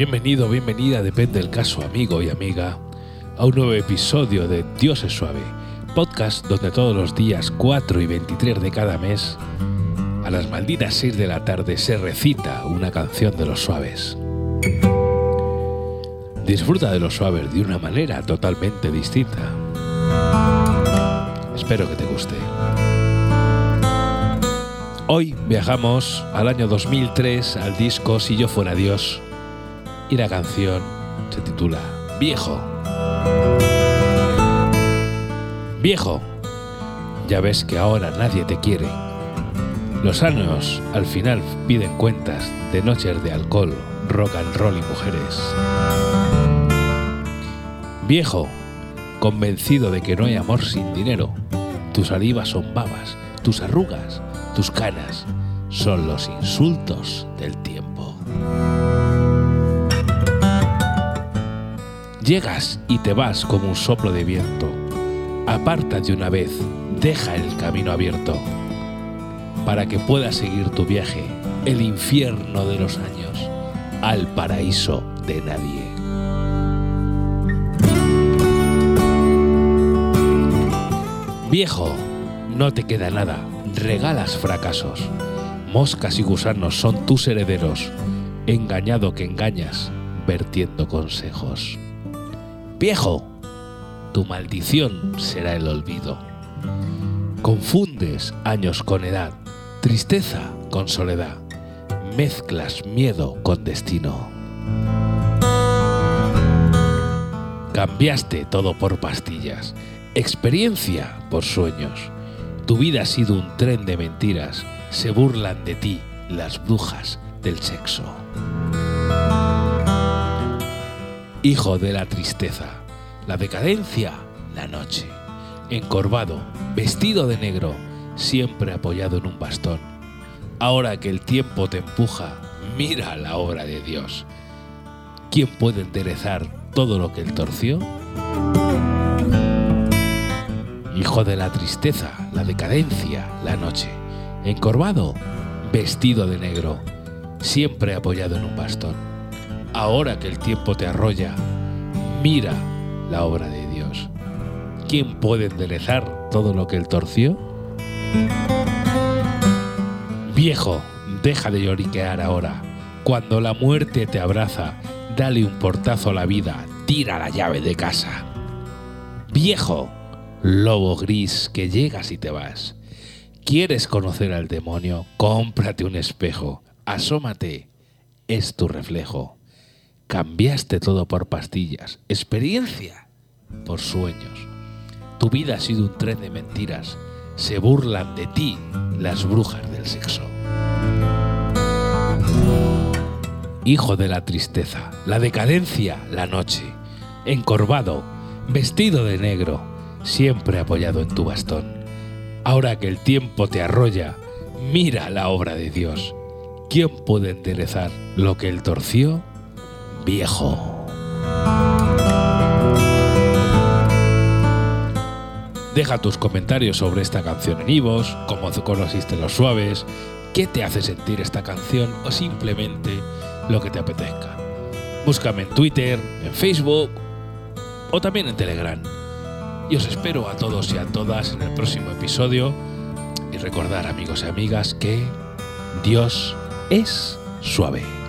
Bienvenido, bienvenida, depende del caso, amigo y amiga, a un nuevo episodio de Dios es suave, podcast donde todos los días 4 y 23 de cada mes, a las malditas 6 de la tarde, se recita una canción de los suaves. Disfruta de los suaves de una manera totalmente distinta. Espero que te guste. Hoy viajamos al año 2003 al disco Si yo fuera Dios y la canción se titula Viejo. Viejo, ya ves que ahora nadie te quiere. Los años al final piden cuentas de noches de alcohol, rock and roll y mujeres. Viejo, convencido de que no hay amor sin dinero, tus salivas son babas, tus arrugas tus caras son los insultos del tiempo. Llegas y te vas como un soplo de viento. Aparta de una vez, deja el camino abierto para que puedas seguir tu viaje, el infierno de los años, al paraíso de nadie. Viejo, no te queda nada regalas fracasos. Moscas y gusanos son tus herederos, engañado que engañas, vertiendo consejos. Viejo, tu maldición será el olvido. Confundes años con edad, tristeza con soledad, mezclas miedo con destino. Cambiaste todo por pastillas, experiencia por sueños tu vida ha sido un tren de mentiras. Se burlan de ti las brujas del sexo. Hijo de la tristeza, la decadencia, la noche. Encorvado, vestido de negro, siempre apoyado en un bastón. Ahora que el tiempo te empuja, mira la obra de Dios. ¿Quién puede enderezar todo lo que él torció? hijo de la tristeza, la decadencia, la noche, encorvado, vestido de negro, siempre apoyado en un bastón. Ahora que el tiempo te arrolla, mira la obra de Dios. ¿Quién puede enderezar todo lo que él torció? Viejo, deja de lloriquear ahora. Cuando la muerte te abraza, dale un portazo a la vida, tira la llave de casa. Viejo, lobo gris que llegas y te vas. ¿Quieres conocer al demonio? Cómprate un espejo, asómate, es tu reflejo. Cambiaste todo por pastillas, experiencia por sueños. Tu vida ha sido un tren de mentiras. Se burlan de ti las brujas del sexo. Hijo de la tristeza, la decadencia, la noche. Encorvado, vestido de negro, siempre apoyado en tu bastón. Ahora que el tiempo te arrolla, mira la obra de Dios. ¿Quién puede enderezar lo que él torció? Viejo. Deja tus comentarios sobre esta canción en Ivos, cómo conociste los suaves, qué te hace sentir esta canción o simplemente lo que te apetezca. Búscame en Twitter, en Facebook o también en Telegram. Y os espero a todos y a todas en el próximo episodio. Y recordar, amigos y amigas, que Dios es suave.